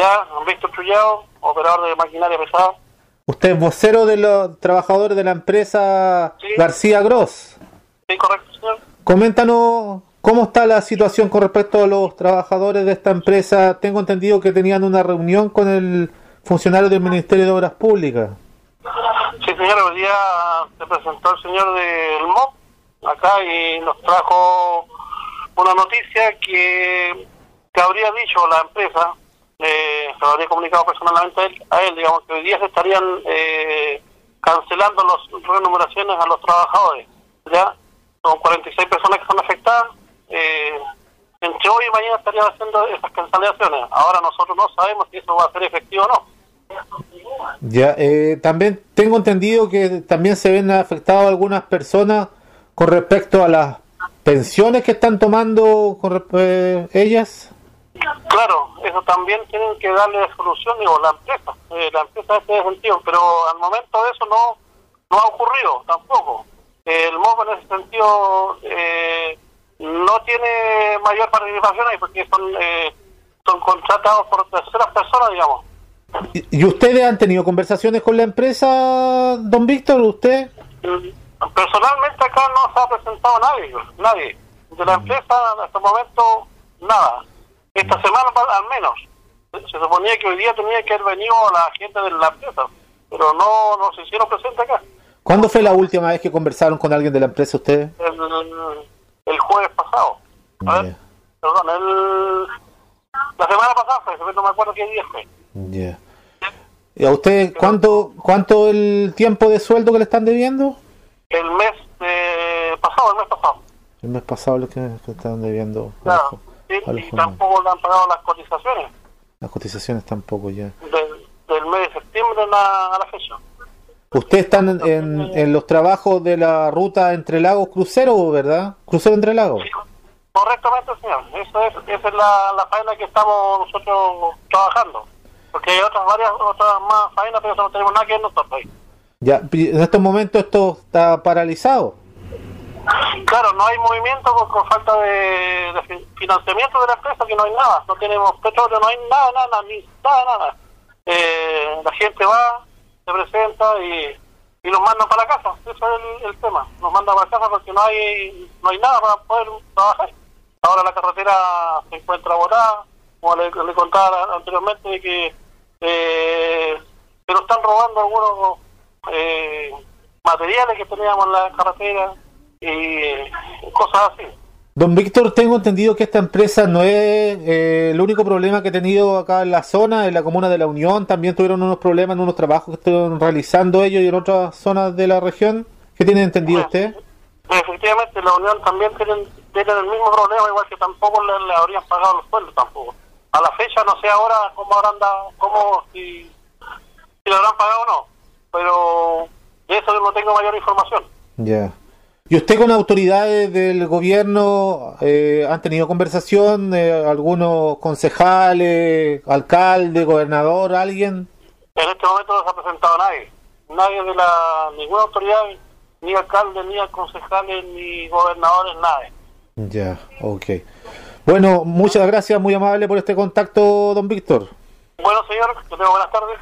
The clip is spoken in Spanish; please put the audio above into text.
Ya, Víctor Trullado, operador de maquinaria pesada. Usted es vocero de los trabajadores de la empresa Sí. García Gross. Sí, correcto, señor. Coméntanos cómo está la situación con respecto a los trabajadores de esta empresa. Tengo entendido que tenían una reunión con el funcionario del Ministerio de Obras Públicas. Sí, señor, hoy día se presentó el señor del MOP acá y nos trajo una noticia que, que habría dicho la empresa, eh, se lo habría comunicado personalmente a él, a él, digamos, que hoy día se estarían eh, cancelando las remuneraciones a los trabajadores. Ya son 46 personas que son afectadas. Eh, entre hoy y mañana estarían haciendo esas cancelaciones. Ahora nosotros no sabemos si eso va a ser efectivo o no. Ya, eh, también tengo entendido que también se ven afectadas algunas personas con respecto a las pensiones que están tomando con eh, ellas. Claro, eso también tienen que darle solución, digo, la empresa, eh, la empresa en ese sentido, pero al momento eso no, no ha ocurrido tampoco. el MOB en ese sentido eh, no tiene mayor participación ahí porque son, eh, son contratados por terceras personas, digamos. ¿Y y ustedes han tenido conversaciones con la empresa, don Víctor? ¿Usted? Personalmente acá no se ha presentado nadie, nadie. De la empresa hasta el momento, nada. Esta semana al menos. Se suponía que hoy día tenía que haber venido la gente de la empresa, pero no, no se hicieron presentes acá. ¿Cuándo fue la última vez que conversaron con alguien de la empresa ustedes? El, el jueves pasado. A ver, perdón, el, la semana pasada fue, no me acuerdo qué día fue. ya. ¿Y a usted cuánto, cuánto el tiempo de sueldo que le están debiendo? El mes eh, pasado, el mes pasado. El mes pasado lo que, que están debiendo. Claro. Y tampoco le han pagado las cotizaciones Las cotizaciones tampoco ya. del, del mes de septiembre a la, a la fecha. Ustedes están en, en, en los trabajos de la ruta entre lagos crucero, ¿verdad? Crucero entre lagos. Sí, correctamente, señor. Eso es, esa es la, la faena que estamos nosotros trabajando. Porque hay otras varias, otras más faenas, pero eso no tenemos nada que ver nosotros ahí. Ya, en estos momentos esto está paralizado. Claro, no hay movimiento por, por falta de, de fi- financiamiento de la empresa, que no hay nada. No tenemos petróleo, no hay nada, nada, ni nada, nada. Eh, la gente va, se presenta y, y nos mandan para casa. Eso es el, el tema. Nos mandan para casa porque no hay, no hay nada para poder trabajar. Ahora la carretera se encuentra botada, como le, le contaba anteriormente, de que eh, se nos están robando algunos eh, materiales que teníamos en la carretera y cosas así. Don Víctor, tengo entendido que esta empresa no es eh, el único problema que ha tenido acá en la zona, en la comuna de la Unión. También tuvieron unos problemas en unos trabajos que estuvieron realizando ellos y en otras zonas de la región. ¿Qué tiene entendido usted? Efectivamente, la Unión también tienen, tienen el mismo problema, igual que tampoco le, le habrían pagado los sueldos tampoco. A la fecha no sé ahora cómo habrán dado, cómo, si, si lo habrán pagado o no, pero de eso yo no tengo mayor información. Ya. ¿Y usted con autoridades del gobierno eh, han tenido conversación? eh, ¿Algunos concejales, alcalde, gobernador, alguien? En este momento no se ha presentado nadie, nadie de la, ninguna autoridad, ni alcalde, ni concejales, ni gobernadores, nadie. Ya, ok. Bueno, muchas gracias, muy amable por este contacto, don Víctor. Bueno, señor, que tenga buenas tardes.